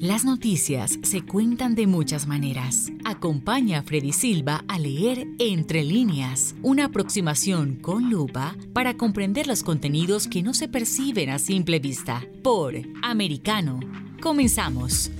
Las noticias se cuentan de muchas maneras. Acompaña a Freddy Silva a leer Entre líneas, una aproximación con lupa para comprender los contenidos que no se perciben a simple vista. Por Americano. Comenzamos.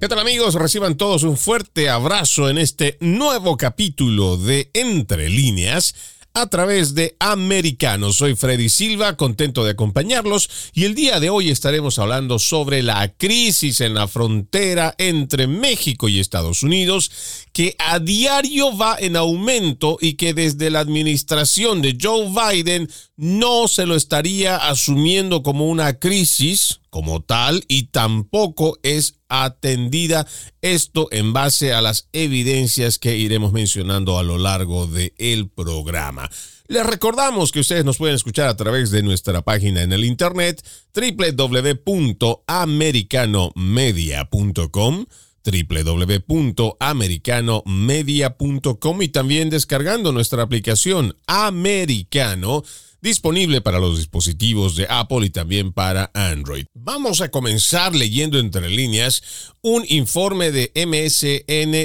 ¿Qué tal amigos? Reciban todos un fuerte abrazo en este nuevo capítulo de Entre líneas a través de Americano. Soy Freddy Silva, contento de acompañarlos y el día de hoy estaremos hablando sobre la crisis en la frontera entre México y Estados Unidos que a diario va en aumento y que desde la administración de Joe Biden no se lo estaría asumiendo como una crisis como tal y tampoco es atendida esto en base a las evidencias que iremos mencionando a lo largo del el programa. Les recordamos que ustedes nos pueden escuchar a través de nuestra página en el internet www.americanomedia.com www.americanomedia.com y también descargando nuestra aplicación Americano disponible para los dispositivos de Apple y también para Android. Vamos a comenzar leyendo entre líneas un informe de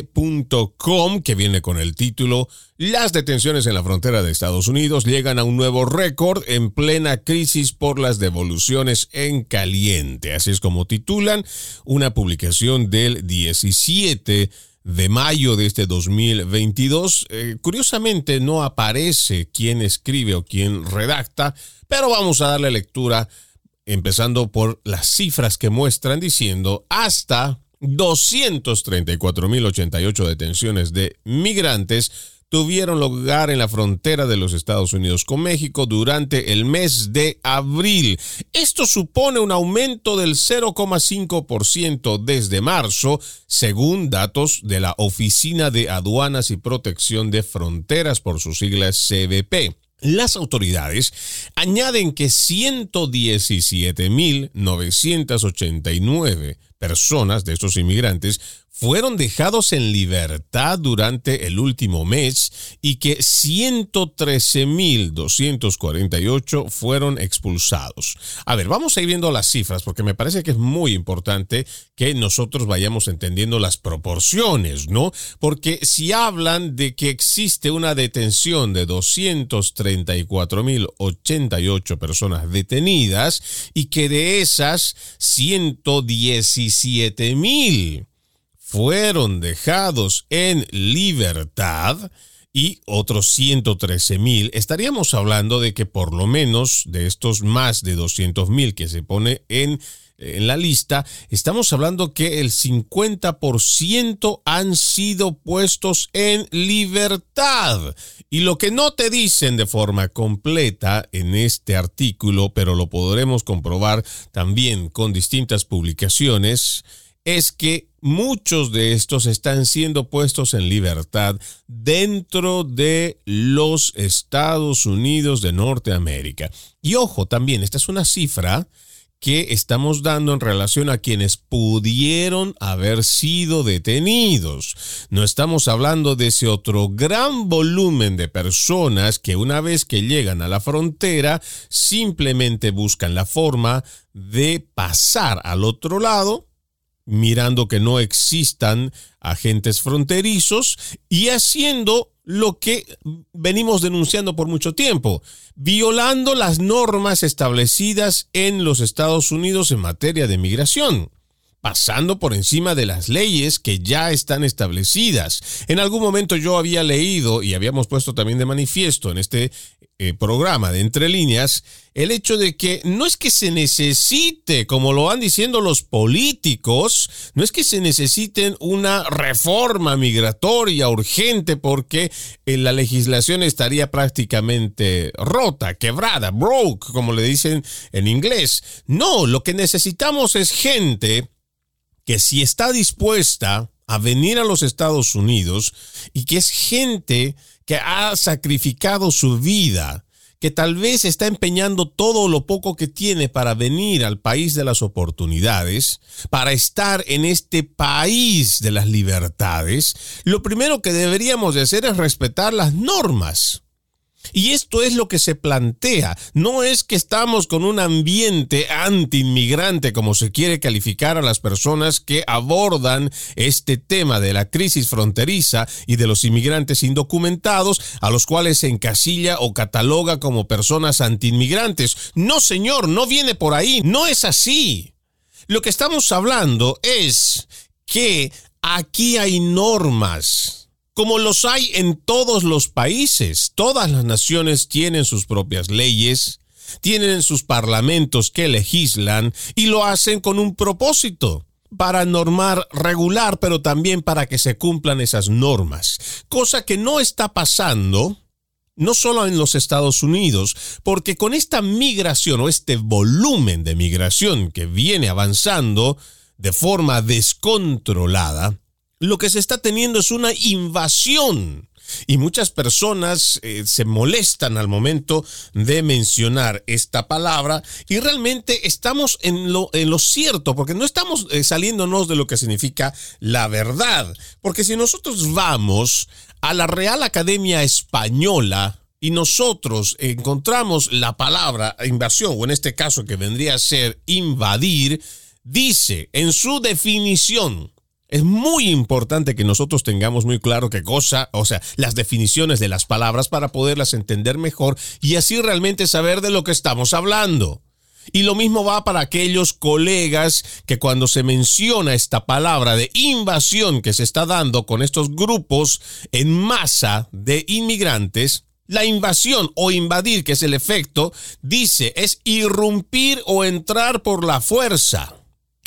msn.com que viene con el título Las detenciones en la frontera de Estados Unidos llegan a un nuevo récord en plena crisis por las devoluciones en caliente. Así es como titulan una publicación del 17 de mayo de este 2022. Eh, curiosamente no aparece quién escribe o quién redacta, pero vamos a darle lectura empezando por las cifras que muestran diciendo hasta 234.088 detenciones de migrantes tuvieron lugar en la frontera de los Estados Unidos con México durante el mes de abril. Esto supone un aumento del 0,5% desde marzo, según datos de la Oficina de Aduanas y Protección de Fronteras por sus siglas CBP. Las autoridades añaden que 117.989 personas de estos inmigrantes fueron dejados en libertad durante el último mes y que 113.248 fueron expulsados. A ver, vamos a ir viendo las cifras porque me parece que es muy importante que nosotros vayamos entendiendo las proporciones, ¿no? Porque si hablan de que existe una detención de 234.088 personas detenidas y que de esas 117.000 fueron dejados en libertad y otros 113 mil, estaríamos hablando de que por lo menos de estos más de 200 mil que se pone en, en la lista, estamos hablando que el 50% han sido puestos en libertad. Y lo que no te dicen de forma completa en este artículo, pero lo podremos comprobar también con distintas publicaciones, es que muchos de estos están siendo puestos en libertad dentro de los Estados Unidos de Norteamérica. Y ojo, también, esta es una cifra que estamos dando en relación a quienes pudieron haber sido detenidos. No estamos hablando de ese otro gran volumen de personas que una vez que llegan a la frontera simplemente buscan la forma de pasar al otro lado mirando que no existan agentes fronterizos y haciendo lo que venimos denunciando por mucho tiempo, violando las normas establecidas en los Estados Unidos en materia de migración pasando por encima de las leyes que ya están establecidas. En algún momento yo había leído y habíamos puesto también de manifiesto en este eh, programa de Entre Líneas el hecho de que no es que se necesite, como lo van diciendo los políticos, no es que se necesiten una reforma migratoria urgente porque eh, la legislación estaría prácticamente rota, quebrada, broke, como le dicen en inglés. No, lo que necesitamos es gente que si está dispuesta a venir a los Estados Unidos y que es gente que ha sacrificado su vida, que tal vez está empeñando todo lo poco que tiene para venir al país de las oportunidades, para estar en este país de las libertades, lo primero que deberíamos de hacer es respetar las normas. Y esto es lo que se plantea. No es que estamos con un ambiente anti-inmigrante, como se quiere calificar a las personas que abordan este tema de la crisis fronteriza y de los inmigrantes indocumentados, a los cuales se encasilla o cataloga como personas anti-inmigrantes. No, señor, no viene por ahí. No es así. Lo que estamos hablando es que aquí hay normas como los hay en todos los países. Todas las naciones tienen sus propias leyes, tienen sus parlamentos que legislan y lo hacen con un propósito para normar regular, pero también para que se cumplan esas normas. Cosa que no está pasando no solo en los Estados Unidos, porque con esta migración o este volumen de migración que viene avanzando de forma descontrolada, lo que se está teniendo es una invasión. Y muchas personas eh, se molestan al momento de mencionar esta palabra y realmente estamos en lo, en lo cierto, porque no estamos eh, saliéndonos de lo que significa la verdad. Porque si nosotros vamos a la Real Academia Española, y nosotros encontramos la palabra invasión, o en este caso que vendría a ser invadir, dice en su definición, es muy importante que nosotros tengamos muy claro qué cosa, o sea, las definiciones de las palabras para poderlas entender mejor y así realmente saber de lo que estamos hablando. Y lo mismo va para aquellos colegas que cuando se menciona esta palabra de invasión que se está dando con estos grupos en masa de inmigrantes, la invasión o invadir, que es el efecto, dice, es irrumpir o entrar por la fuerza.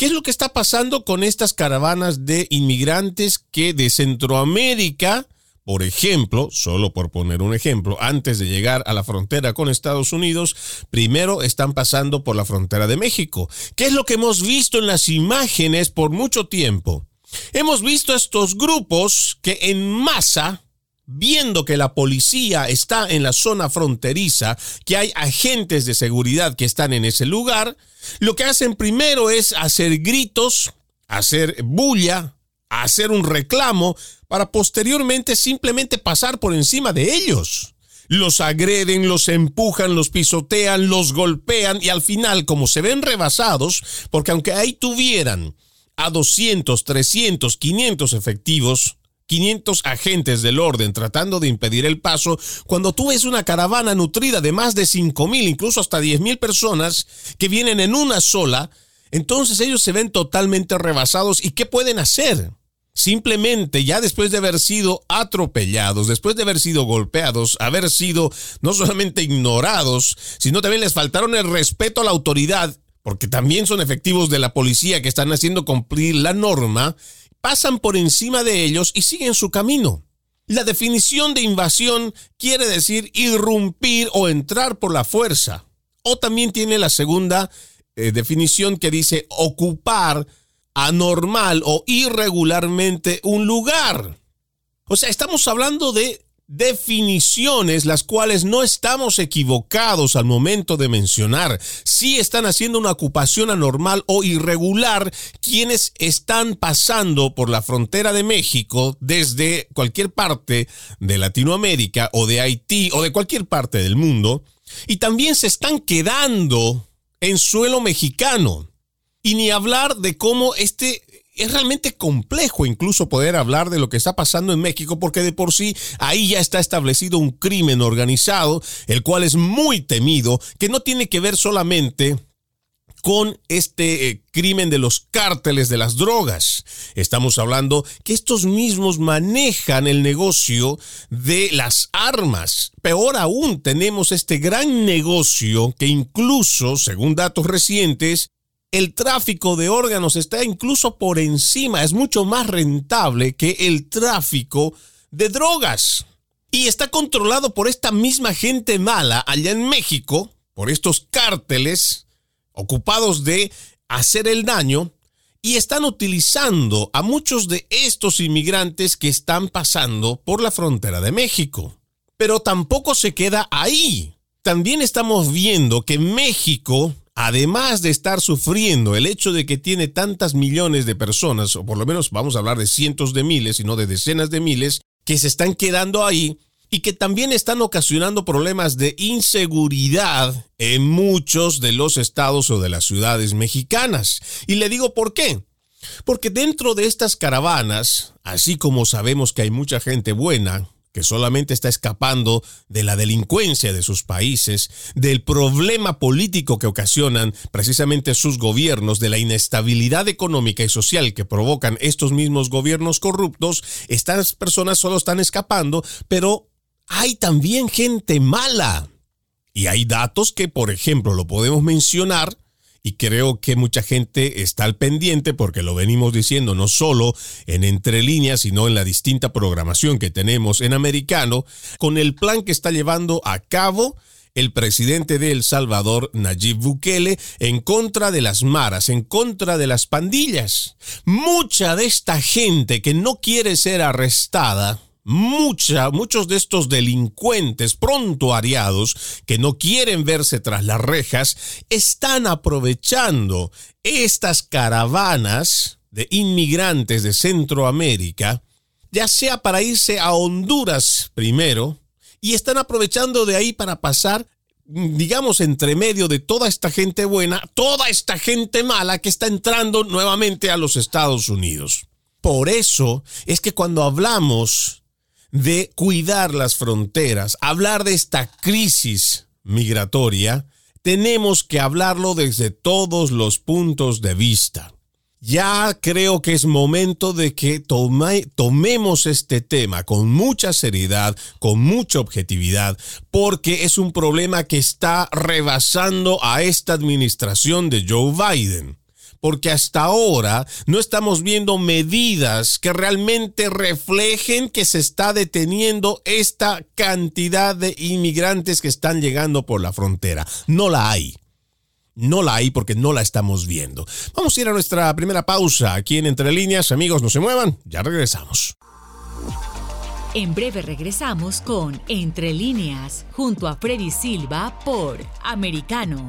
¿Qué es lo que está pasando con estas caravanas de inmigrantes que de Centroamérica, por ejemplo, solo por poner un ejemplo, antes de llegar a la frontera con Estados Unidos, primero están pasando por la frontera de México? ¿Qué es lo que hemos visto en las imágenes por mucho tiempo? Hemos visto estos grupos que en masa viendo que la policía está en la zona fronteriza, que hay agentes de seguridad que están en ese lugar, lo que hacen primero es hacer gritos, hacer bulla, hacer un reclamo, para posteriormente simplemente pasar por encima de ellos. Los agreden, los empujan, los pisotean, los golpean y al final, como se ven rebasados, porque aunque ahí tuvieran a 200, 300, 500 efectivos, 500 agentes del orden tratando de impedir el paso, cuando tú ves una caravana nutrida de más de 5 mil, incluso hasta 10 mil personas que vienen en una sola, entonces ellos se ven totalmente rebasados. ¿Y qué pueden hacer? Simplemente ya después de haber sido atropellados, después de haber sido golpeados, haber sido no solamente ignorados, sino también les faltaron el respeto a la autoridad, porque también son efectivos de la policía que están haciendo cumplir la norma, pasan por encima de ellos y siguen su camino. La definición de invasión quiere decir irrumpir o entrar por la fuerza. O también tiene la segunda eh, definición que dice ocupar anormal o irregularmente un lugar. O sea, estamos hablando de definiciones las cuales no estamos equivocados al momento de mencionar. Si están haciendo una ocupación anormal o irregular quienes están pasando por la frontera de México desde cualquier parte de Latinoamérica o de Haití o de cualquier parte del mundo y también se están quedando en suelo mexicano. Y ni hablar de cómo este es realmente complejo incluso poder hablar de lo que está pasando en México porque de por sí ahí ya está establecido un crimen organizado, el cual es muy temido, que no tiene que ver solamente con este eh, crimen de los cárteles de las drogas. Estamos hablando que estos mismos manejan el negocio de las armas. Peor aún, tenemos este gran negocio que incluso, según datos recientes, el tráfico de órganos está incluso por encima, es mucho más rentable que el tráfico de drogas. Y está controlado por esta misma gente mala allá en México, por estos cárteles ocupados de hacer el daño, y están utilizando a muchos de estos inmigrantes que están pasando por la frontera de México. Pero tampoco se queda ahí. También estamos viendo que México además de estar sufriendo el hecho de que tiene tantas millones de personas, o por lo menos vamos a hablar de cientos de miles y no de decenas de miles, que se están quedando ahí, y que también están ocasionando problemas de inseguridad en muchos de los estados o de las ciudades mexicanas. Y le digo por qué. Porque dentro de estas caravanas, así como sabemos que hay mucha gente buena, que solamente está escapando de la delincuencia de sus países, del problema político que ocasionan precisamente sus gobiernos, de la inestabilidad económica y social que provocan estos mismos gobiernos corruptos, estas personas solo están escapando, pero hay también gente mala. Y hay datos que, por ejemplo, lo podemos mencionar, y creo que mucha gente está al pendiente porque lo venimos diciendo no solo en entre líneas, sino en la distinta programación que tenemos en americano, con el plan que está llevando a cabo el presidente de El Salvador, Nayib Bukele, en contra de las maras, en contra de las pandillas. Mucha de esta gente que no quiere ser arrestada, Muchos de estos delincuentes pronto ariados que no quieren verse tras las rejas están aprovechando estas caravanas de inmigrantes de Centroamérica, ya sea para irse a Honduras primero, y están aprovechando de ahí para pasar digamos, entre medio de toda esta gente buena, toda esta gente mala que está entrando nuevamente a los Estados Unidos. Por eso es que cuando hablamos de cuidar las fronteras, hablar de esta crisis migratoria, tenemos que hablarlo desde todos los puntos de vista. Ya creo que es momento de que tomemos este tema con mucha seriedad, con mucha objetividad, porque es un problema que está rebasando a esta administración de Joe Biden porque hasta ahora no estamos viendo medidas que realmente reflejen que se está deteniendo esta cantidad de inmigrantes que están llegando por la frontera. No la hay. No la hay porque no la estamos viendo. Vamos a ir a nuestra primera pausa aquí en Entre Líneas. Amigos, no se muevan, ya regresamos. En breve regresamos con Entre Líneas, junto a Freddy Silva por Americano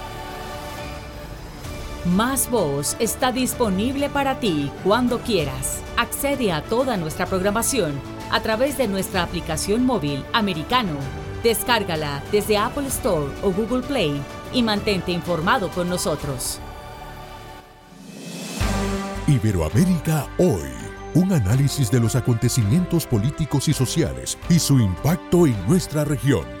Más Voz está disponible para ti cuando quieras. Accede a toda nuestra programación a través de nuestra aplicación móvil americano. Descárgala desde Apple Store o Google Play y mantente informado con nosotros. Iberoamérica hoy. Un análisis de los acontecimientos políticos y sociales y su impacto en nuestra región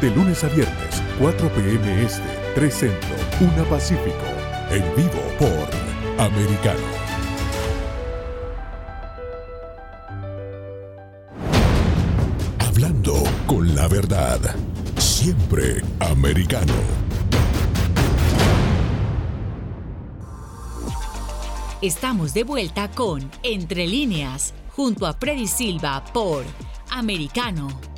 de lunes a viernes, 4 p.m. Este, 3 Centro, 1 Pacífico. En vivo por Americano. Hablando con la verdad. Siempre americano. Estamos de vuelta con Entre líneas, junto a Freddy Silva por Americano.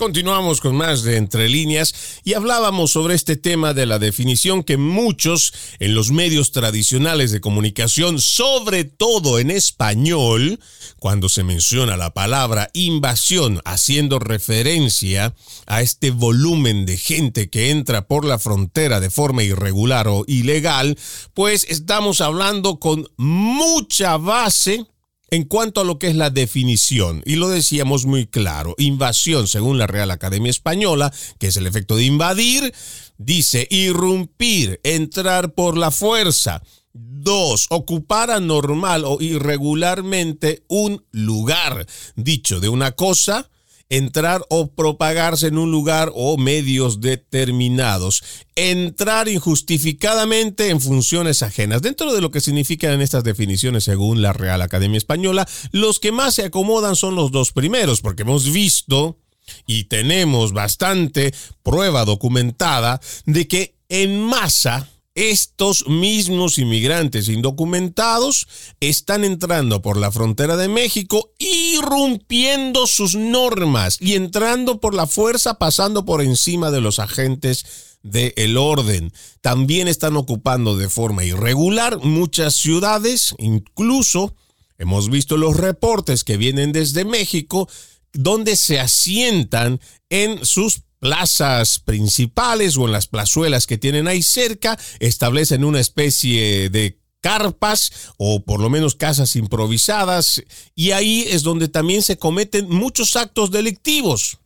Continuamos con más de Entre líneas y hablábamos sobre este tema de la definición que muchos en los medios tradicionales de comunicación, sobre todo en español, cuando se menciona la palabra invasión, haciendo referencia a este volumen de gente que entra por la frontera de forma irregular o ilegal, pues estamos hablando con mucha base en cuanto a lo que es la definición, y lo decíamos muy claro, invasión, según la Real Academia Española, que es el efecto de invadir, dice irrumpir, entrar por la fuerza. Dos, ocupar anormal o irregularmente un lugar. Dicho de una cosa, entrar o propagarse en un lugar o medios determinados, entrar injustificadamente en funciones ajenas. Dentro de lo que significan estas definiciones según la Real Academia Española, los que más se acomodan son los dos primeros, porque hemos visto y tenemos bastante prueba documentada de que en masa estos mismos inmigrantes indocumentados están entrando por la frontera de México, irrumpiendo sus normas y entrando por la fuerza, pasando por encima de los agentes del orden. También están ocupando de forma irregular muchas ciudades, incluso hemos visto los reportes que vienen desde México, donde se asientan en sus plazas principales o en las plazuelas que tienen ahí cerca, establecen una especie de carpas o por lo menos casas improvisadas y ahí es donde también se cometen muchos actos delictivos.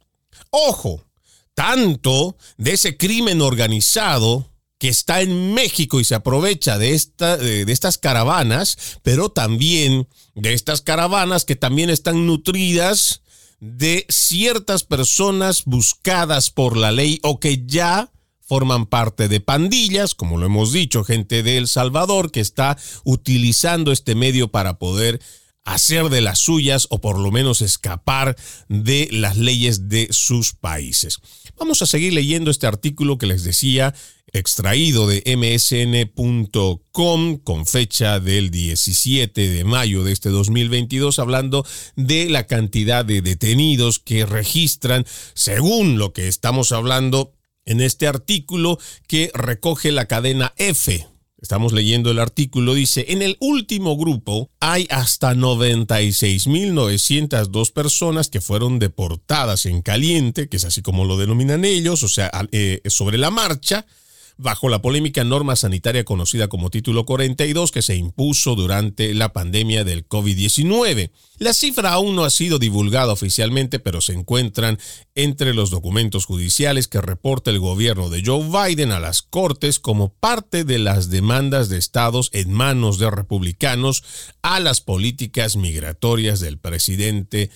Ojo, tanto de ese crimen organizado que está en México y se aprovecha de, esta, de, estas caravanas, pero también de estas caravanas que también están nutridas de ciertas personas buscadas por la ley o que ya forman parte de pandillas, como lo hemos dicho, gente de El Salvador que está utilizando este medio para poder hacer de las suyas o por lo menos escapar de las leyes de sus países. Vamos a seguir leyendo este artículo que les decía extraído de msn.com con fecha del 17 de mayo de este 2022, hablando de la cantidad de detenidos que registran, según lo que estamos hablando en este artículo que recoge la cadena F Estamos leyendo el artículo, dice, en el último grupo hay hasta 96.902 personas que fueron deportadas en caliente, que es así como lo denominan ellos, o sea, eh, sobre la marcha, bajo la polémica norma sanitaria conocida como Título 42 que se impuso durante la pandemia del COVID-19. La cifra aún no ha sido divulgada oficialmente, pero se encuentran entre los documentos judiciales que reporta el gobierno de Joe Biden a las Cortes como parte de las demandas de estados en manos de republicanos a las políticas migratorias del presidente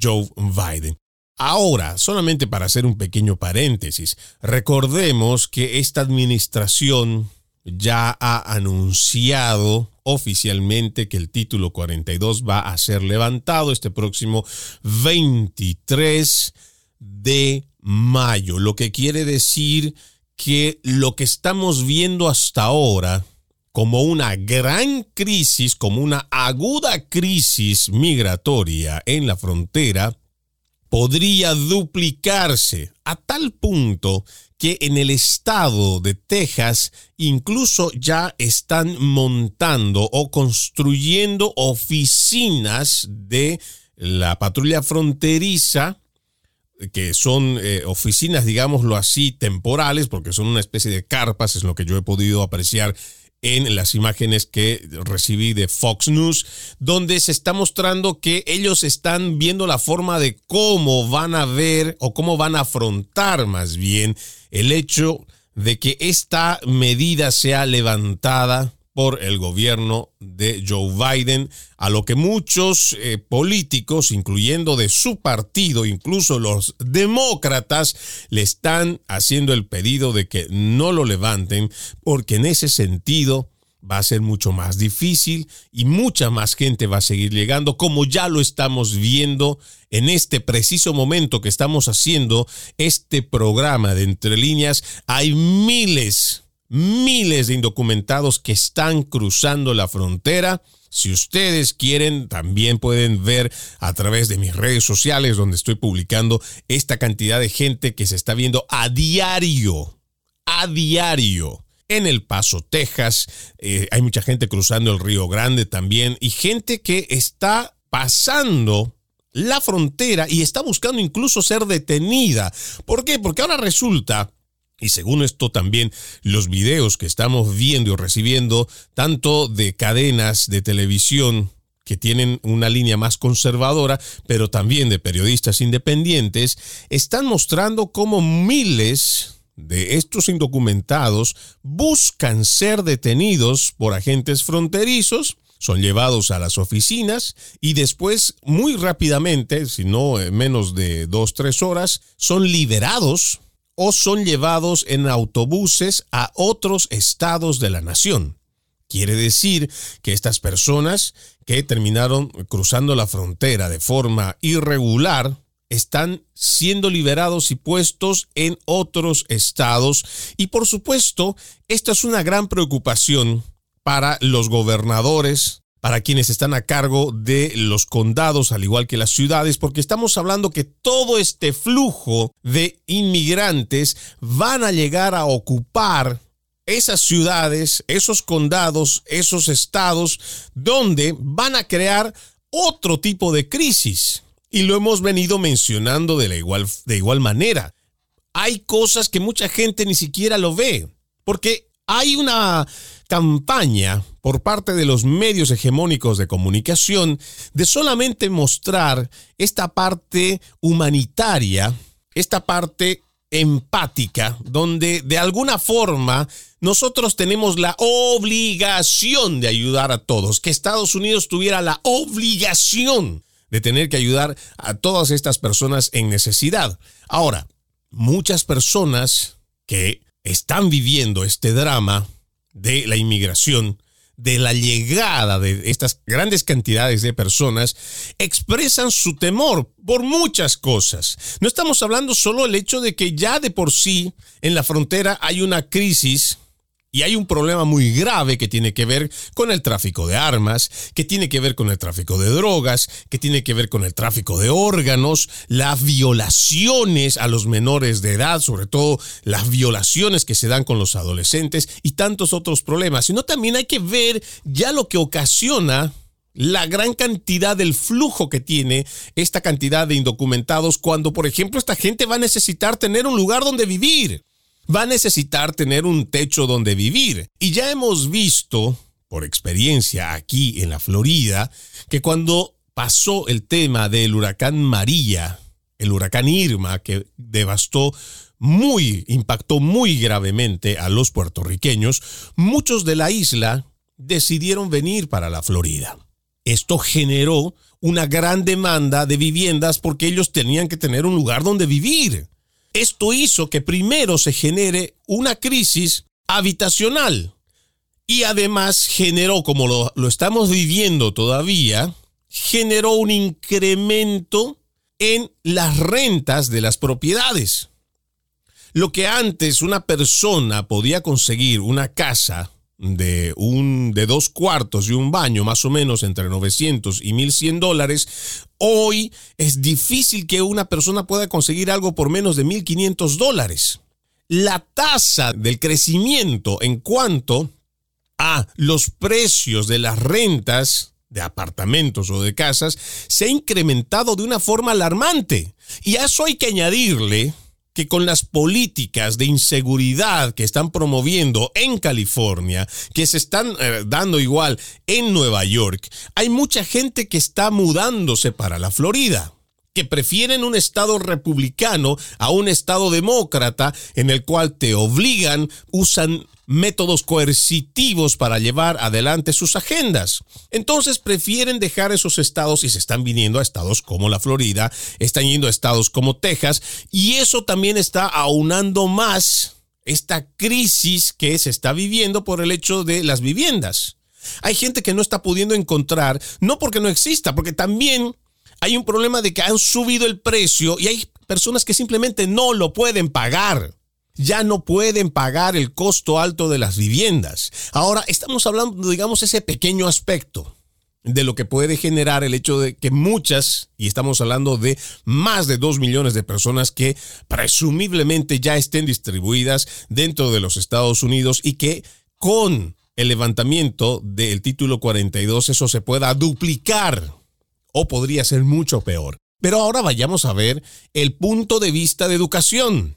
Joe Biden. Ahora, solamente para hacer un pequeño paréntesis, recordemos que esta administración ya ha anunciado oficialmente que el título 42 va a ser levantado este próximo 23 de mayo, lo que quiere decir que lo que estamos viendo hasta ahora como una gran crisis, como una aguda crisis migratoria en la frontera, podría duplicarse a tal punto que en el estado de Texas incluso ya están montando o construyendo oficinas de la patrulla fronteriza que son eh, oficinas, digámoslo así, temporales, porque son una especie de carpas, es lo que yo he podido apreciar en las imágenes que recibí de Fox News, donde se está mostrando que ellos están viendo la forma de cómo van a ver o cómo van a afrontar más bien el hecho de que esta medida sea levantada por el gobierno de Joe Biden, a lo que muchos eh, políticos, incluyendo de su partido, incluso los demócratas, le están haciendo el pedido de que no lo levanten, porque en ese sentido va a ser mucho más difícil y mucha más gente va a seguir llegando, como ya lo estamos viendo en este preciso momento que estamos haciendo este programa de Entre Líneas. Hay miles miles de indocumentados que están cruzando la frontera Si ustedes quieren, también pueden ver a través de mis redes sociales donde estoy publicando esta cantidad de gente que se está viendo a diario, a diario. En El Paso, Texas, eh, hay mucha gente cruzando el Río Grande también y gente que está pasando la frontera y está buscando incluso ser detenida. ¿Por qué? Porque ahora resulta y según esto también los videos que estamos viendo y recibiendo, tanto de cadenas de televisión que tienen una línea más conservadora, pero también de periodistas independientes, están mostrando cómo miles de estos indocumentados buscan ser detenidos por agentes fronterizos, son llevados a las oficinas y después muy rápidamente, si no menos de dos, tres horas, son liberados o son llevados en autobuses a otros estados de la nación. Quiere decir que estas personas que terminaron cruzando la frontera de forma irregular están siendo liberados y puestos en otros estados. Y por supuesto, esta es una gran preocupación para los gobernadores, para quienes están a cargo de los condados, al igual que las ciudades, porque estamos hablando que todo este flujo de inmigrantes van a llegar a ocupar esas ciudades, esos condados, esos estados, donde van a crear otro tipo de crisis. Y lo hemos venido mencionando de, la igual, de igual manera. Hay cosas que mucha gente ni siquiera lo ve, porque hay una campaña por parte de los medios hegemónicos de comunicación de solamente mostrar esta parte humanitaria, esta parte empática, donde de alguna forma nosotros tenemos la obligación de ayudar a todos, que Estados Unidos tuviera la obligación de tener que ayudar a todas estas personas en necesidad. Ahora, muchas personas que están viviendo este drama de la inmigración, de la llegada de estas grandes cantidades de personas, expresan su temor por muchas cosas. No estamos hablando solo del hecho de que ya de por sí en la frontera hay una crisis y hay un problema muy grave que tiene que ver con el tráfico de armas, que tiene que ver con el tráfico de drogas, que tiene que ver con el tráfico de órganos, las violaciones a los menores de edad, sobre todo las violaciones que se dan con los adolescentes y tantos otros problemas, sino también hay que ver ya lo que ocasiona la gran cantidad del flujo que tiene esta cantidad de indocumentados cuando, por ejemplo, esta gente va a necesitar tener un lugar donde vivir va a necesitar tener un techo donde vivir. Y ya hemos visto, por experiencia aquí en la Florida, que cuando pasó el tema del huracán María, el huracán Irma, que devastó muy, impactó muy gravemente a los puertorriqueños, muchos de la isla decidieron venir para la Florida. Esto generó una gran demanda de viviendas porque ellos tenían que tener un lugar donde vivir. Esto hizo que primero se genere una crisis habitacional y además generó, como lo, estamos viviendo todavía, generó un incremento en las rentas de las propiedades. Lo que antes una persona podía conseguir una casa de, un, de dos cuartos y un baño, más o menos entre 900 y 1100 dólares, hoy es difícil que una persona pueda conseguir algo por menos de 1500 dólares. La tasa del crecimiento en cuanto a los precios de las rentas de apartamentos o de casas se ha incrementado de una forma alarmante. Y a eso hay que añadirle que con las políticas de inseguridad que están promoviendo en California, que se están eh, dando igual en Nueva York, hay mucha gente que está mudándose para la Florida que prefieren un Estado republicano a un Estado demócrata en el cual te obligan, usan métodos coercitivos para llevar adelante sus agendas. Entonces prefieren dejar esos estados y se están viniendo a estados como la Florida, están yendo a estados como Texas y eso también está aunando más esta crisis que se está viviendo por el hecho de las viviendas. Hay gente que no está pudiendo encontrar, no porque no exista, porque también hay un problema de que han subido el precio y hay personas que simplemente no lo pueden pagar. Ya no pueden pagar el costo alto de las viviendas. Ahora estamos hablando, digamos, ese pequeño aspecto. de lo que puede generar el hecho de que muchas, y estamos hablando de más de dos millones de personas que presumiblemente ya estén distribuidas dentro de los Estados Unidos y que con el levantamiento del título 42 eso se pueda duplicar o podría ser mucho peor. Pero ahora vayamos a ver el punto de vista de educación.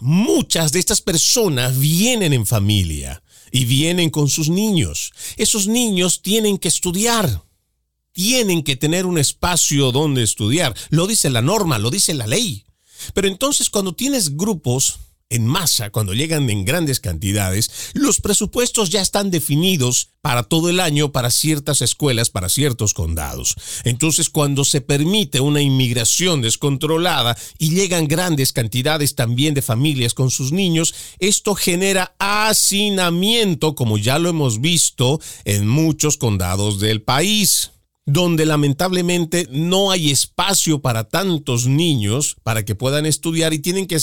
Muchas de estas personas vienen en familia y vienen con sus niños. Esos niños tienen que estudiar. Tienen que tener un espacio donde estudiar. Lo dice la norma, lo dice la ley. Pero entonces cuando tienes grupos en masa, cuando llegan en grandes cantidades, los presupuestos ya están definidos para todo el año para ciertas escuelas, para ciertos condados. Entonces, cuando se permite una inmigración descontrolada y llegan grandes cantidades también de familias con sus niños, esto genera hacinamiento, como ya lo hemos visto en muchos condados del país donde lamentablemente no hay espacio para tantos niños para que puedan estudiar y tienen que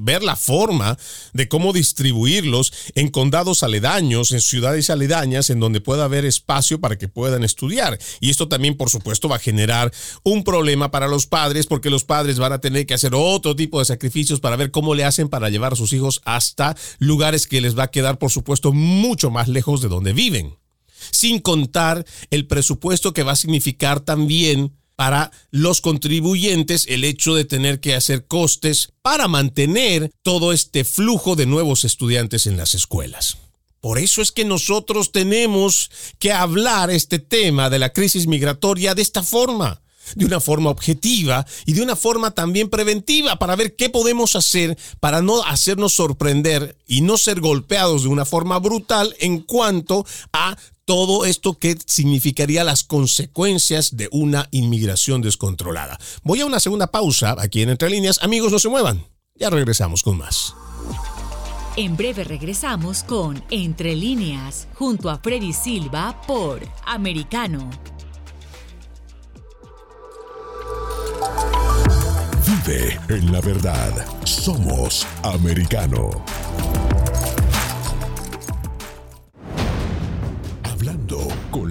ver la forma de cómo distribuirlos en condados aledaños, en ciudades aledañas, en donde pueda haber espacio para que puedan estudiar. Y esto también, por supuesto, va a generar un problema para los padres porque los padres van a tener que hacer otro tipo de sacrificios para ver cómo le hacen para llevar a sus hijos hasta lugares que les va a quedar, por supuesto, mucho más lejos de donde viven sin contar el presupuesto que va a significar también para los contribuyentes el hecho de tener que hacer costes para mantener todo este flujo de nuevos estudiantes en las escuelas. Por eso es que nosotros tenemos que hablar este tema de la crisis migratoria de esta forma, de una forma objetiva y de una forma también preventiva para ver qué podemos hacer para no hacernos sorprender y no ser golpeados de una forma brutal en cuanto a todo esto que significaría las consecuencias de una inmigración descontrolada. Voy a una segunda pausa aquí en Entre Líneas. Amigos, no se muevan. Ya regresamos con más. En breve regresamos con Entre Líneas, junto a Freddy Silva por Americano. Vive en la verdad. Somos Americano.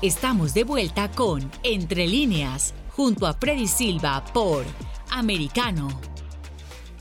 Estamos de vuelta con Entre líneas, junto a Freddy Silva por Americano.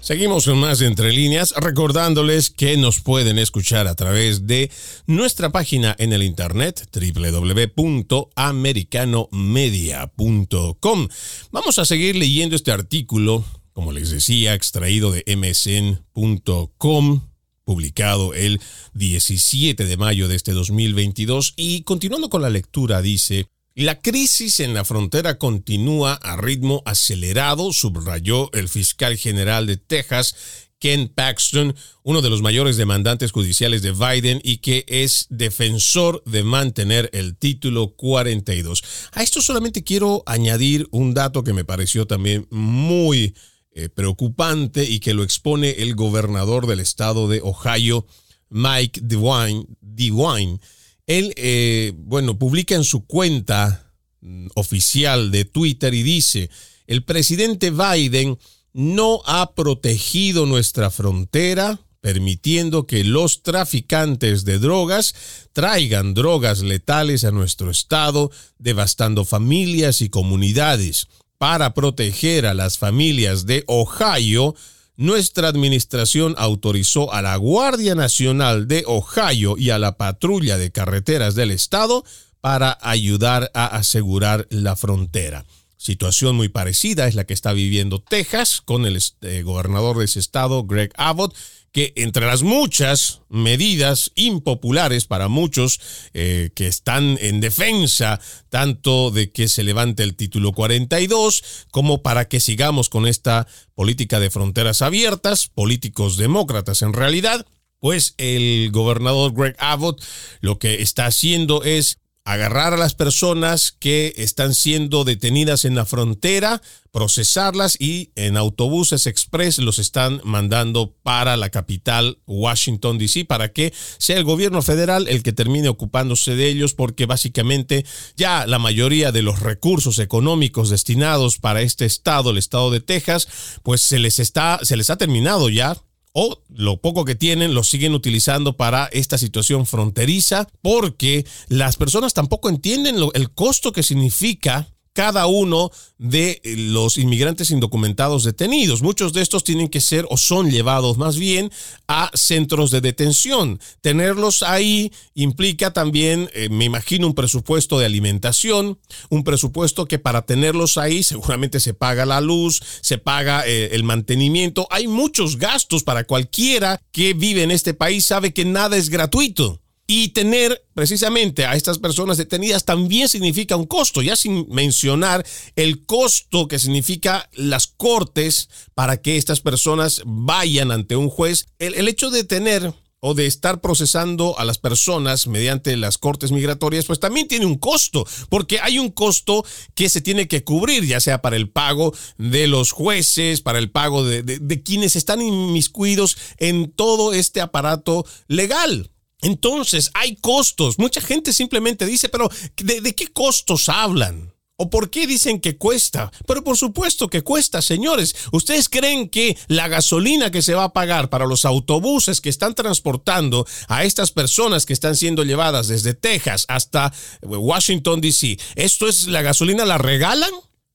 Seguimos en más entre líneas, recordándoles que nos pueden escuchar a través de nuestra página en el internet www.americanomedia.com. Vamos a seguir leyendo este artículo, como les decía, extraído de msn.com publicado el 17 de mayo de este 2022 y continuando con la lectura dice, la crisis en la frontera continúa a ritmo acelerado, subrayó el fiscal general de Texas, Ken Paxton, uno de los mayores demandantes judiciales de Biden y que es defensor de mantener el título 42. A esto solamente quiero añadir un dato que me pareció también muy eh, preocupante y que lo expone el gobernador del estado de Ohio, Mike DeWine. DeWine él, eh, bueno, publica en su cuenta mm, oficial de Twitter y dice, el presidente Biden no ha protegido nuestra frontera, permitiendo que los traficantes de drogas traigan drogas letales a nuestro estado, devastando familias y comunidades. Para proteger a las familias de Ohio, nuestra administración autorizó a la Guardia Nacional de Ohio y a la Patrulla de Carreteras del Estado para ayudar a asegurar la frontera. Situación muy parecida es la que está viviendo Texas con el eh, gobernador de ese estado, Greg Abbott, que entre las muchas medidas impopulares para muchos eh, que están en defensa tanto de que se levante el título 42 como para que sigamos con esta política de fronteras abiertas, políticos demócratas en realidad, pues el gobernador Greg Abbott lo que está haciendo es agarrar a las personas que están siendo detenidas en la frontera, procesarlas y en autobuses express los están mandando para la capital Washington, D.C., para que sea el gobierno federal el que termine ocupándose de ellos, porque básicamente ya la mayoría de los recursos económicos destinados para este estado, el estado de Texas, pues se les está, se les ha terminado ya o lo poco que tienen lo siguen utilizando para esta situación fronteriza porque las personas tampoco entienden el costo que significa cada uno de los inmigrantes indocumentados detenidos. Muchos de estos tienen que ser o son llevados más bien a centros de detención. Tenerlos ahí implica también, eh, me imagino, un presupuesto de alimentación, un presupuesto que para tenerlos ahí seguramente se paga la luz, se paga eh, el mantenimiento. Hay muchos gastos para cualquiera que vive en este país, sabe que nada es gratuito. Y tener precisamente a estas personas detenidas también significa un costo, ya sin mencionar el costo que significa las cortes para que estas personas vayan ante un juez. El, hecho de tener o de estar procesando a las personas mediante las cortes migratorias, pues también tiene un costo, porque hay un costo que se tiene que cubrir, ya sea para el pago de los jueces, para el pago de, de quienes están inmiscuidos en todo este aparato legal. Entonces, hay costos. Mucha gente simplemente dice, pero ¿de, qué costos hablan? ¿O por qué dicen que cuesta? Pero por supuesto que cuesta, señores. ¿Ustedes creen que la gasolina que se va a pagar para los autobuses que están transportando a estas personas que están siendo llevadas desde Texas hasta Washington, D.C., esto es la gasolina, la regalan?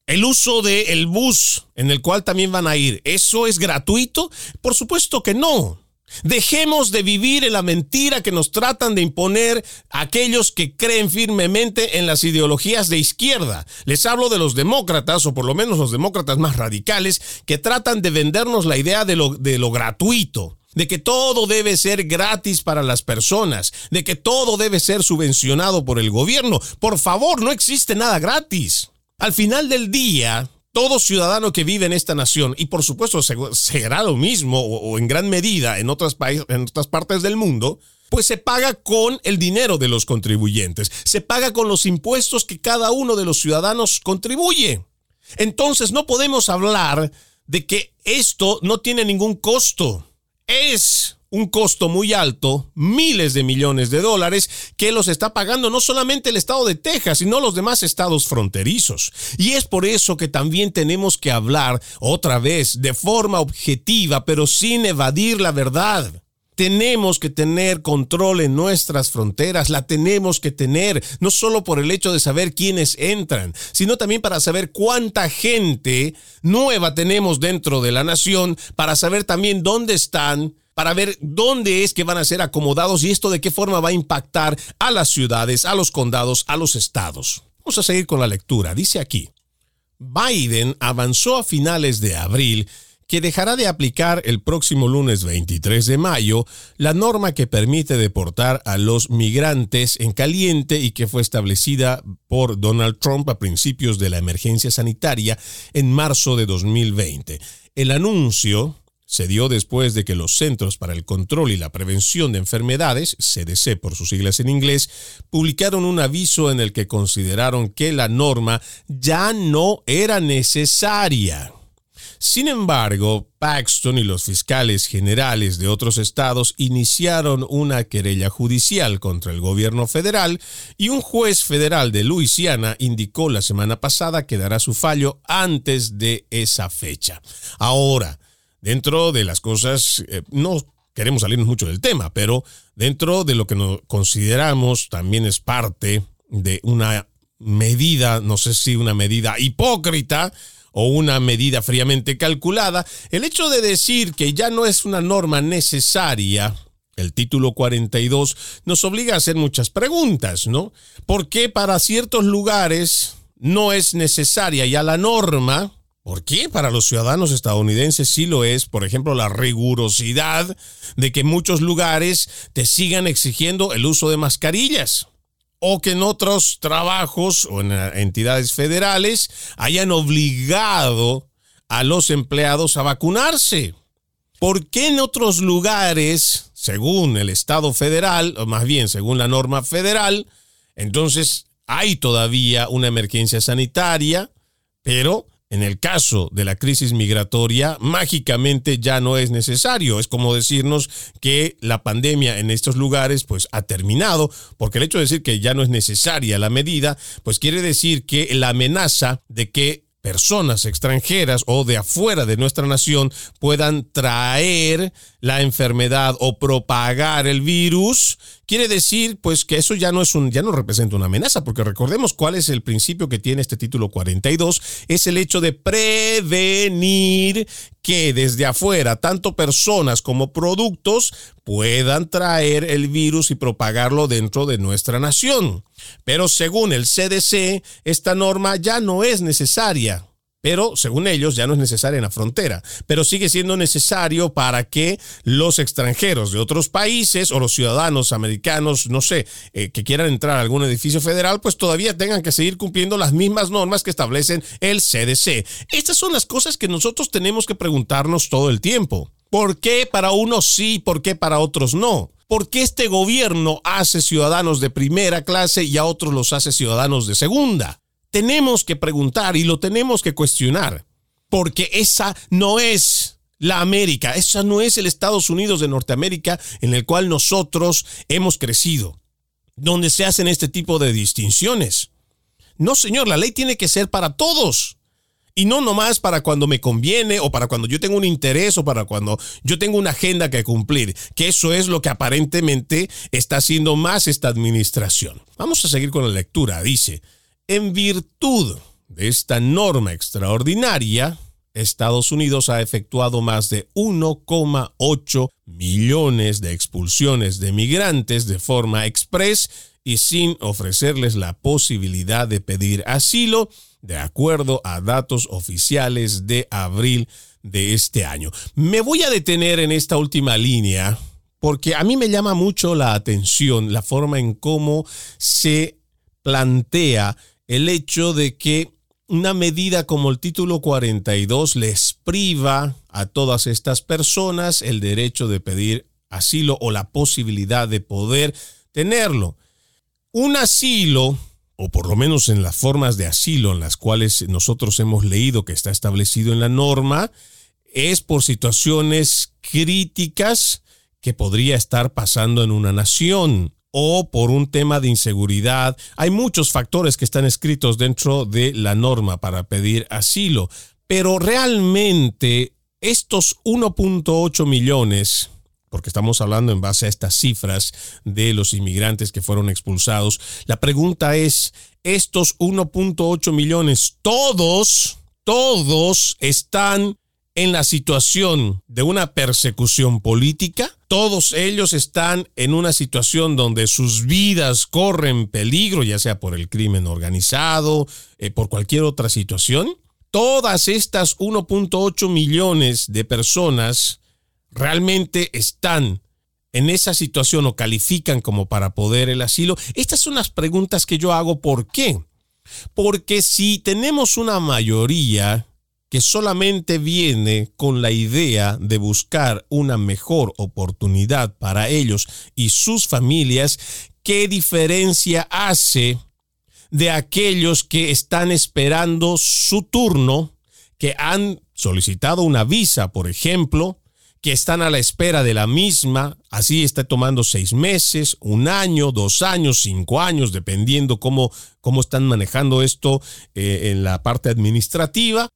El uso del bus en el cual también van a ir, ¿eso es gratuito? Por supuesto que no. Dejemos de vivir en la mentira que nos tratan de imponer aquellos que creen firmemente en las ideologías de izquierda. Les hablo de los demócratas, o por lo menos los demócratas más radicales, que tratan de vendernos la idea de lo, de lo gratuito de que todo debe ser gratis para las personas, de que todo debe ser subvencionado por el gobierno. Por favor, no existe nada gratis. Al final del día, todo ciudadano que vive en esta nación, y por supuesto será lo mismo o, en gran medida en otras, en otras partes del mundo, pues se paga con el dinero de los contribuyentes, se paga con los impuestos que cada uno de los ciudadanos contribuye. Entonces no podemos hablar de que esto no tiene ningún costo. Es un costo muy alto, miles de millones de dólares, que los está pagando no solamente el estado de Texas, sino los demás estados fronterizos. Y es por eso que también tenemos que hablar otra vez de forma objetiva, pero sin evadir la verdad. Tenemos que tener control en nuestras fronteras, la tenemos que tener, no solo por el hecho de saber quiénes entran, sino también para saber cuánta gente nueva tenemos dentro de la nación, para saber también dónde están, para ver dónde es que van a ser acomodados y esto de qué forma va a impactar a las ciudades, a los condados, a los estados. Vamos a seguir con la lectura. Dice aquí, Biden avanzó a finales de abril que dejará de aplicar el próximo lunes 23 de mayo la norma que permite deportar a los migrantes en caliente y que fue establecida por Donald Trump a principios de la emergencia sanitaria en marzo de 2020. El anuncio se dio después de que los Centros para el Control y la Prevención de Enfermedades, CDC por sus siglas en inglés, publicaron un aviso en el que consideraron que la norma ya no era necesaria. Sin embargo, Paxton y los fiscales generales de otros estados iniciaron una querella judicial contra el gobierno federal y un juez federal de Luisiana indicó la semana pasada que dará su fallo antes de esa fecha. Ahora, dentro de las cosas, eh, no queremos salirnos mucho del tema, pero dentro de lo que nos consideramos también es parte de una medida, no sé si una medida hipócrita, o una medida fríamente calculada, el hecho de decir que ya no es una norma necesaria, el título 42, nos obliga a hacer muchas preguntas, ¿no? ¿Por qué para ciertos lugares no es necesaria ya la norma? ¿Por qué para los ciudadanos estadounidenses sí lo es? Por ejemplo, la rigurosidad de que muchos lugares te sigan exigiendo el uso de mascarillas o que en otros trabajos o en entidades federales hayan obligado a los empleados a vacunarse. ¿Por qué en otros lugares, según el Estado federal, o más bien según la norma federal, entonces hay todavía una emergencia sanitaria, pero en el caso de la crisis migratoria, mágicamente ya no es necesario. Es como decirnos que la pandemia en estos lugares pues ha terminado, porque el hecho de decir que ya no es necesaria la medida, pues quiere decir que la amenaza de que personas extranjeras o de afuera de nuestra nación puedan traer la enfermedad o propagar el virus, quiere decir pues que eso ya no es un ya no representa una amenaza, porque recordemos cuál es el principio que tiene este título 42, es el hecho de prevenir que desde afuera tanto personas como productos puedan traer el virus y propagarlo dentro de nuestra nación. Pero según el CDC, esta norma ya no es necesaria pero según ellos ya no es necesaria en la frontera, pero sigue siendo necesario para que los extranjeros de otros países o los ciudadanos americanos, no sé, eh, que quieran entrar a algún edificio federal, pues todavía tengan que seguir cumpliendo las mismas normas que establecen el CDC. Estas son las cosas que nosotros tenemos que preguntarnos todo el tiempo. ¿Por qué para unos sí, por qué para otros no? ¿Por qué este gobierno hace ciudadanos de primera clase y a otros los hace ciudadanos de segunda? Tenemos que preguntar y lo tenemos que cuestionar, porque esa no es la América, esa no es el Estados Unidos de Norteamérica en el cual nosotros hemos crecido, donde se hacen este tipo de distinciones. No, señor, la ley tiene que ser para todos. Y no nomás para cuando me conviene o para cuando yo tengo un interés o para cuando yo tengo una agenda que cumplir, que eso es lo que aparentemente está haciendo más esta administración. Vamos a seguir con la lectura. Dice, en virtud de esta norma extraordinaria, Estados Unidos ha efectuado más de 1,8 millones de expulsiones de migrantes de forma express y sin ofrecerles la posibilidad de pedir asilo, de acuerdo a datos oficiales de abril de este año. Me voy a detener en esta última línea porque a mí me llama mucho la atención la forma en cómo se plantea el hecho de que una medida como el título 42 les priva a todas estas personas el derecho de pedir asilo o la posibilidad de poder tenerlo. Un asilo, o por lo menos en las formas de asilo en las cuales nosotros hemos leído que está establecido en la norma, es por situaciones críticas que podría estar pasando en una nación o por un tema de inseguridad. Hay muchos factores que están escritos dentro de la norma para pedir asilo, pero realmente estos 1.8 millones porque estamos hablando en base a estas cifras de los inmigrantes que fueron expulsados. La pregunta es, estos 1.8 millones, todos, todos están en la situación de una persecución política, todos ellos están en una situación donde sus vidas corren peligro, ya sea por el crimen organizado, eh, por cualquier otra situación. Todas estas 1.8 millones de personas realmente están en esa situación o califican como para poder el asilo? Estas son las preguntas que yo hago. ¿Por qué? Porque si tenemos una mayoría que solamente viene con la idea de buscar una mejor oportunidad para ellos y sus familias, ¿qué diferencia hace de aquellos que están esperando su turno, que han solicitado una visa, por ejemplo, que están a la espera de la misma, así está tomando seis meses, un año, dos años, cinco años, dependiendo cómo, cómo están manejando esto eh, en la parte administrativa,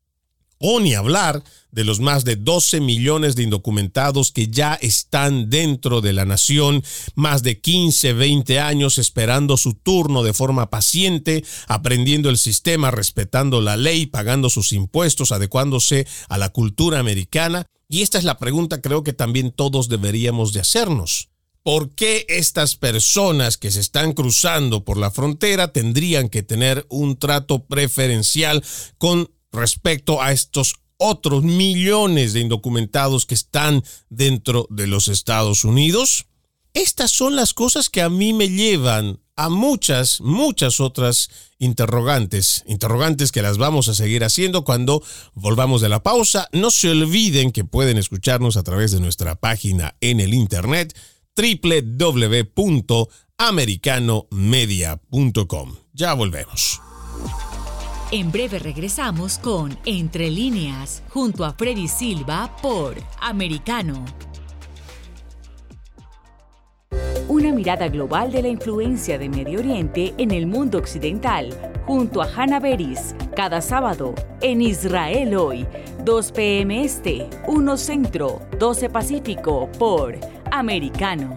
o ni hablar de los más de 12 millones de indocumentados que ya están dentro de la nación, más de 15, 20 años esperando su turno de forma paciente, aprendiendo el sistema, respetando la ley, pagando sus impuestos, adecuándose a la cultura americana. Y esta es la pregunta creo que también todos deberíamos de hacernos. ¿Por qué estas personas que se están cruzando por la frontera tendrían que tener un trato preferencial con respecto a estos otros millones de indocumentados que están dentro de los Estados Unidos? Estas son las cosas que a mí me llevan a muchas, muchas otras interrogantes, interrogantes que las vamos a seguir haciendo cuando volvamos de la pausa. No se olviden que pueden escucharnos a través de nuestra página en el internet www.americanomedia.com. Ya volvemos. En breve regresamos con Entre líneas, junto a Freddy Silva por Americano. Una mirada global de la influencia de Medio Oriente en el mundo occidental, junto a Hannah Beris, cada sábado en Israel hoy, 2 p.m. Este, 1 Centro, 12 Pacífico, por Americano.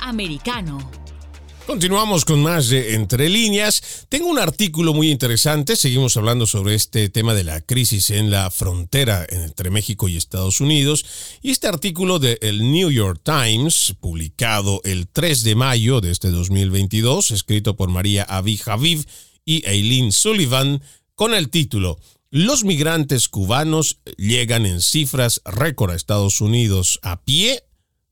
americano. Continuamos con más de Entre líneas. Tengo un artículo muy interesante. Seguimos hablando sobre este tema de la crisis en la frontera entre México y Estados Unidos. Y este artículo del el New York Times, publicado el 3 de mayo de este 2022, escrito por María Avi Javiv y Eileen Sullivan, con el título Los migrantes cubanos llegan en cifras récord a Estados Unidos a pie,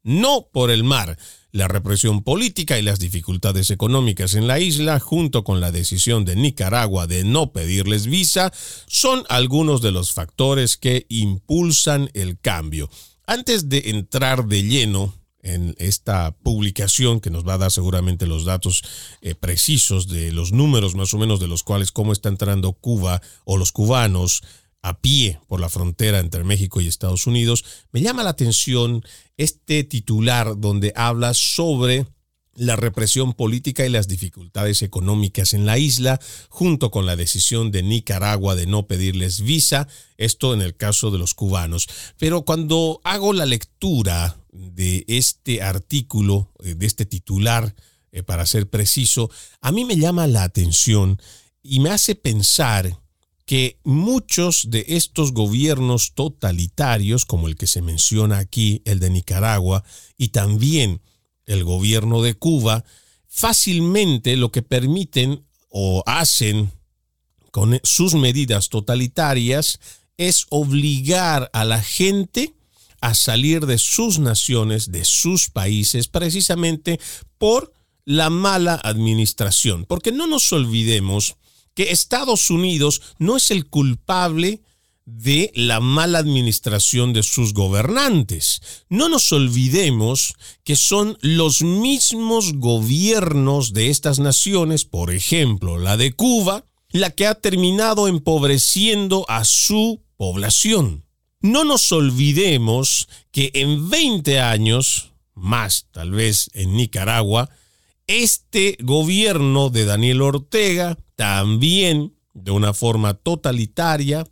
no por el mar. La represión política y las dificultades económicas en la isla, junto con la decisión de Nicaragua de no pedirles visa, son algunos de los factores que impulsan el cambio. Antes de entrar de lleno en esta publicación que nos va a dar seguramente los datos eh, precisos de los números más o menos de los cuales cómo está entrando Cuba o los cubanos a pie por la frontera entre México y Estados Unidos, me llama la atención este titular donde habla sobre la represión política y las dificultades económicas en la isla, junto con la decisión de Nicaragua de no pedirles visa, esto en el caso de los cubanos. Pero cuando hago la lectura de este artículo, eh, de este titular, eh, para ser preciso, a mí me llama la atención y me hace pensar que muchos de estos gobiernos totalitarios, como el que se menciona aquí, el de Nicaragua, y también el gobierno de Cuba, fácilmente lo que permiten o hacen con sus medidas totalitarias es obligar a la gente a salir de sus naciones, de sus países, precisamente por la mala administración. Porque no nos olvidemos que Estados Unidos no es el culpable de la mala administración de sus gobernantes. No nos olvidemos que son los mismos gobiernos de estas naciones, por ejemplo la de Cuba, la que ha terminado empobreciendo a su población. No nos olvidemos que en 20 años, más tal vez en Nicaragua, este gobierno de Daniel Ortega también de una forma totalitaria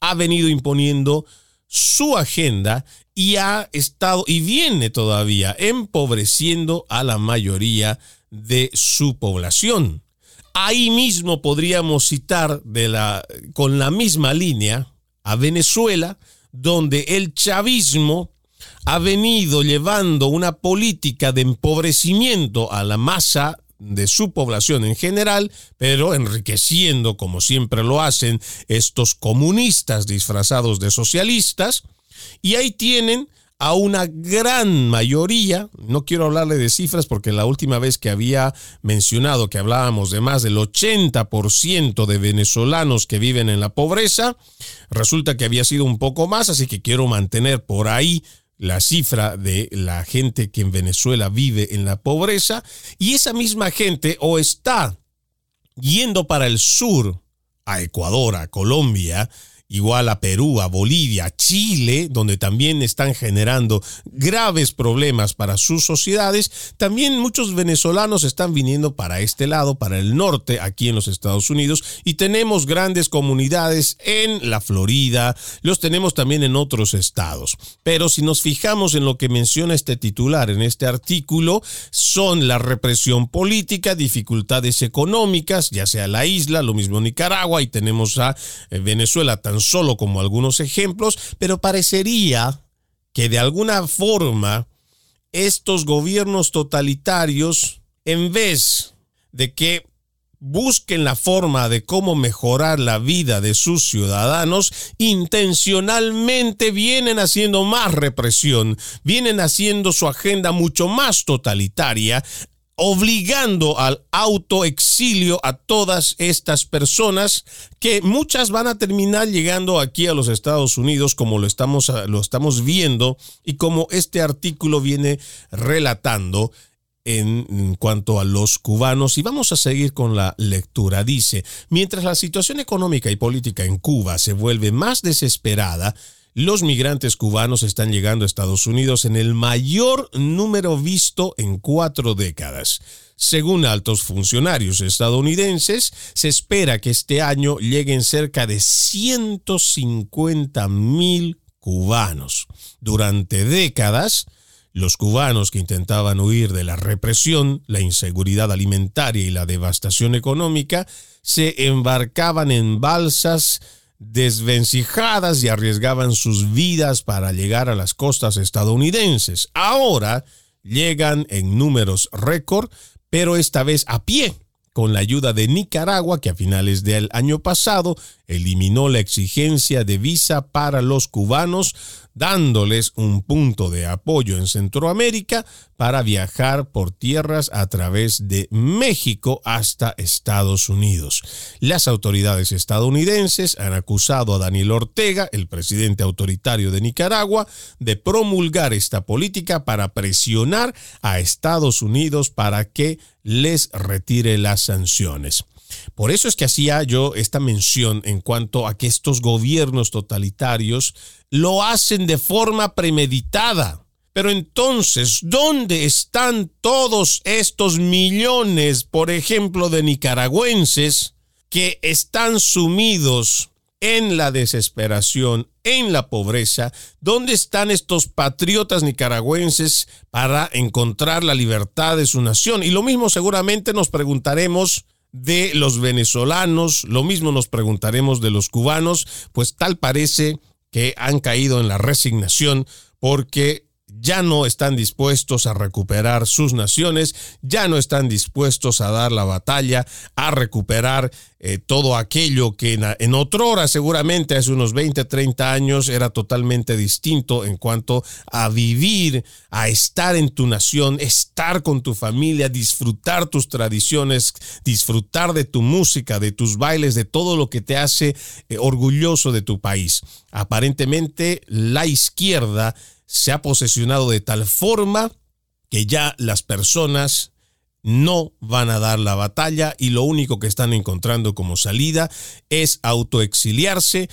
ha venido imponiendo su agenda y ha estado y viene todavía empobreciendo a la mayoría de su población. Ahí mismo podríamos citar con la misma línea a Venezuela, donde el chavismo ha venido llevando una política de empobrecimiento a la masa de su población en general, pero enriqueciendo, como siempre lo hacen, estos comunistas disfrazados de socialistas. Y ahí tienen a una gran mayoría, no quiero hablarle de cifras porque la última vez que había mencionado que hablábamos de más del 80% de venezolanos que viven en la pobreza, resulta que había sido un poco más, así que quiero mantener por ahí la cifra de la gente que en Venezuela vive en la pobreza y esa misma gente o está yendo para el sur, a Ecuador, a Colombia, igual a Perú, a Bolivia, Chile, donde también están generando graves problemas para sus sociedades, también muchos venezolanos están viniendo para este lado, para el norte, aquí en los Estados Unidos, y tenemos grandes comunidades en la Florida, los tenemos también en otros estados. Pero si nos fijamos en lo que menciona este titular en este artículo, son la represión política, dificultades económicas, ya sea la isla, lo mismo Nicaragua, y tenemos a eh, Venezuela tan solo como algunos ejemplos, pero parecería que de alguna forma estos gobiernos totalitarios, en vez de que busquen la forma de cómo mejorar la vida de sus ciudadanos, intencionalmente vienen haciendo más represión, vienen haciendo su agenda mucho más totalitaria, obligando al autoexilio a todas estas personas que muchas van a terminar llegando aquí a los Estados Unidos como lo estamos, lo estamos viendo y como este artículo viene relatando en cuanto a los cubanos y vamos a seguir con la lectura. Dice, mientras la situación económica y política en Cuba se vuelve más desesperada, los migrantes cubanos están llegando a Estados Unidos en el mayor número visto en cuatro décadas. Según altos funcionarios estadounidenses, se espera que este año lleguen cerca de 150 mil cubanos. Durante décadas, Los cubanos que intentaban huir de la represión, la inseguridad alimentaria y la devastación económica se embarcaban en balsas desvencijadas y arriesgaban sus vidas para llegar a las costas estadounidenses. Ahora llegan en números récord, pero esta vez a pie con la ayuda de Nicaragua, que a finales del año pasado eliminó la exigencia de visa para los cubanos, dándoles un punto de apoyo en Centroamérica para viajar por tierras a través de México hasta Estados Unidos. Las autoridades estadounidenses han acusado a Daniel Ortega, el presidente autoritario de Nicaragua, de promulgar esta política para presionar a Estados Unidos para que les retire las sanciones. Por eso es que hacía yo esta mención en cuanto a que estos gobiernos totalitarios lo hacen de forma premeditada. Pero entonces, ¿dónde están todos estos millones, por ejemplo, de nicaragüenses que están sumidos en la desesperación, en la pobreza? ¿Dónde están estos patriotas nicaragüenses para encontrar la libertad de su nación? Y lo mismo seguramente nos preguntaremos de los venezolanos, lo mismo nos preguntaremos de los cubanos, pues tal parece que han caído en la resignación porque ya no están dispuestos a recuperar sus naciones, ya no están dispuestos a dar la batalla, a recuperar eh, todo aquello que en, en hora, seguramente hace unos 20, 30 años, era totalmente distinto en cuanto a vivir, a estar en tu nación, estar con tu familia, disfrutar tus tradiciones, disfrutar de tu música, de tus bailes, de todo lo que te hace eh, orgulloso de tu país. Aparentemente, la izquierda se ha posesionado de tal forma que ya las personas no van a dar la batalla y lo único que están encontrando como salida es autoexiliarse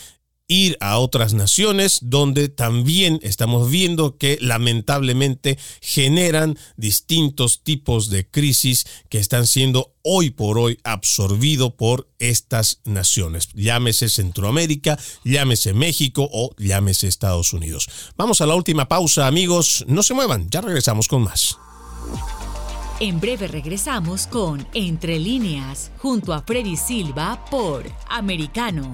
ir a otras naciones donde también estamos viendo que lamentablemente generan distintos tipos de crisis que están siendo hoy por hoy absorbido por estas naciones. Llámese Centroamérica, llámese México o llámese Estados Unidos. Vamos a la última pausa amigos, no se muevan, ya regresamos con más. En breve regresamos con Entre líneas, junto a Freddy Silva por Americano.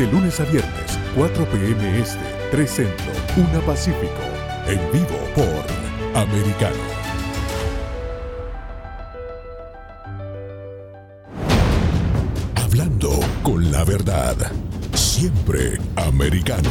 de lunes a viernes, 4 p.m. Este, 3 Centro, 1 Pacífico. En vivo por Americano. con la verdad. Siempre americano.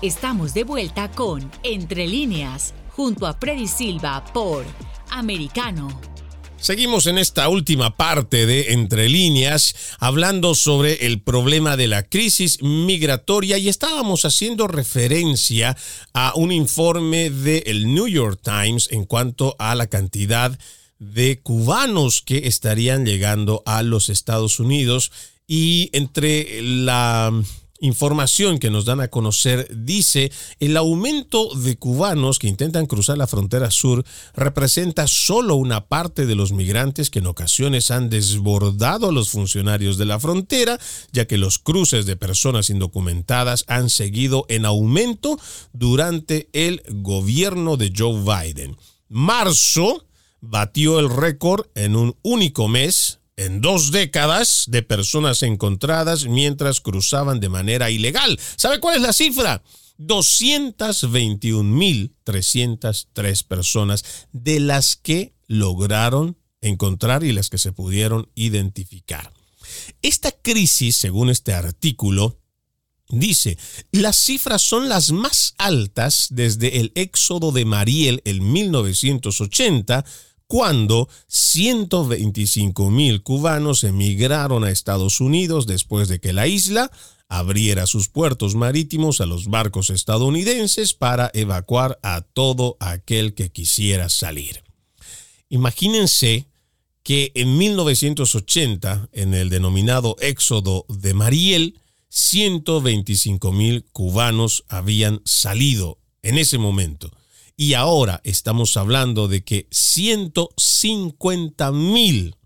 Estamos de vuelta con Entre líneas, junto a Freddy Silva por Americano. Seguimos en esta última parte de Entre líneas hablando sobre el problema de la crisis migratoria y estábamos haciendo referencia a un informe del New York Times en cuanto a la cantidad de cubanos que estarían llegando a los Estados Unidos y entre la información que nos dan a conocer dice el aumento de cubanos que intentan cruzar la frontera sur representa solo una parte de los migrantes que en ocasiones han desbordado a los funcionarios de la frontera, ya que los cruces de personas indocumentadas han seguido en aumento durante el gobierno de Joe Biden. Marzo batió el récord en un único mes en dos décadas de personas encontradas mientras cruzaban de manera ilegal. ¿Sabe cuál es la cifra? 221.303 personas de las que lograron encontrar y las que se pudieron identificar. Esta crisis, según este artículo, dice, las cifras son las más altas desde el éxodo de Mariel en 1980 cuando 125 mil cubanos emigraron a Estados Unidos después de que la isla abriera sus puertos marítimos a los barcos estadounidenses para evacuar a todo aquel que quisiera salir. Imagínense que en 1980, en el denominado Éxodo de Mariel, 125 mil cubanos habían salido en ese momento. Y ahora estamos hablando de que 150 mil,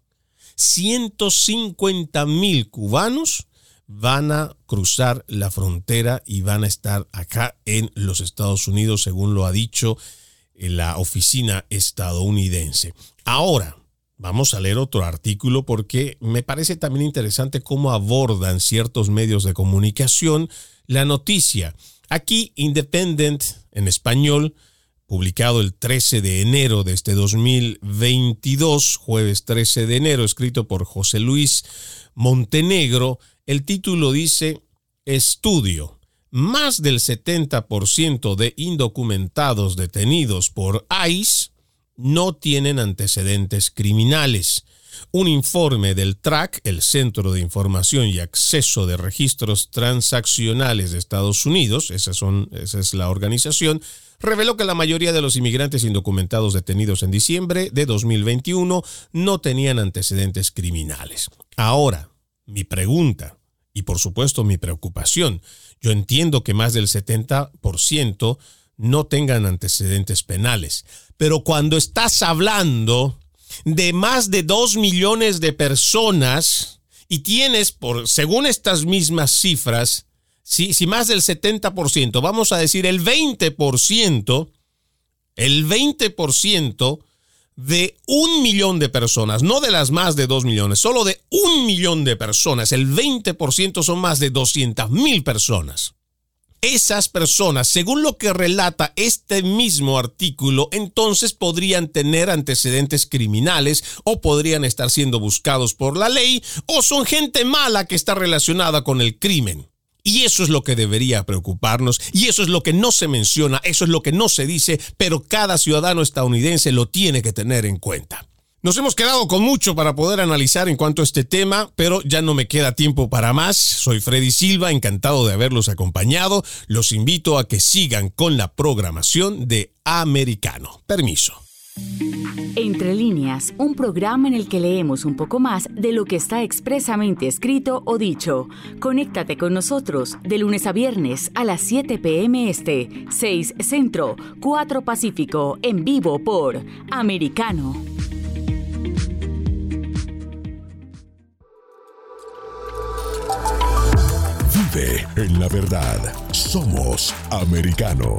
150 mil cubanos van a cruzar la frontera y van a estar acá en los Estados Unidos, según lo ha dicho la oficina estadounidense. Ahora, vamos a leer otro artículo porque me parece también interesante cómo abordan ciertos medios de comunicación la noticia. Aquí, Independent, en español, publicado el 13 de enero de este 2022, jueves 13 de enero, escrito por José Luis Montenegro. El título dice Estudio. Más del 70% de indocumentados detenidos por ICE no tienen antecedentes criminales. Un informe del TRAC, el Centro de Información y Acceso de Registros Transaccionales de Estados Unidos, esa, son, esa es la organización, reveló que la mayoría de los inmigrantes indocumentados detenidos en diciembre de 2021 no tenían antecedentes criminales. Ahora, mi pregunta, y por supuesto mi preocupación, yo entiendo que más del 70% no tengan antecedentes penales, pero cuando estás hablando de más de 2 millones de personas y tienes, por, según estas mismas cifras, si, si más del 70%, vamos a decir el 20%, el 20% de un millón de personas, no de las más de dos millones, solo de un millón de personas, el 20% son más de 200 mil personas. Esas personas, según lo que relata este mismo artículo, entonces podrían tener antecedentes criminales o podrían estar siendo buscados por la ley o son gente mala que está relacionada con el crimen. Y eso es lo que debería preocuparnos, y eso es lo que no se menciona, eso es lo que no se dice, pero cada ciudadano estadounidense lo tiene que tener en cuenta. Nos hemos quedado con mucho para poder analizar en cuanto a este tema, pero ya no me queda tiempo para más. Soy Freddy Silva, encantado de haberlos acompañado. Los invito a que sigan con la programación de Americano. Permiso. Entre líneas, un programa en el que leemos un poco más de lo que está expresamente escrito o dicho. Conéctate con nosotros de lunes a viernes a las 7 p.m. Este, 6 Centro, 4 Pacífico, en vivo por Americano. Vive en la verdad. Somos americano.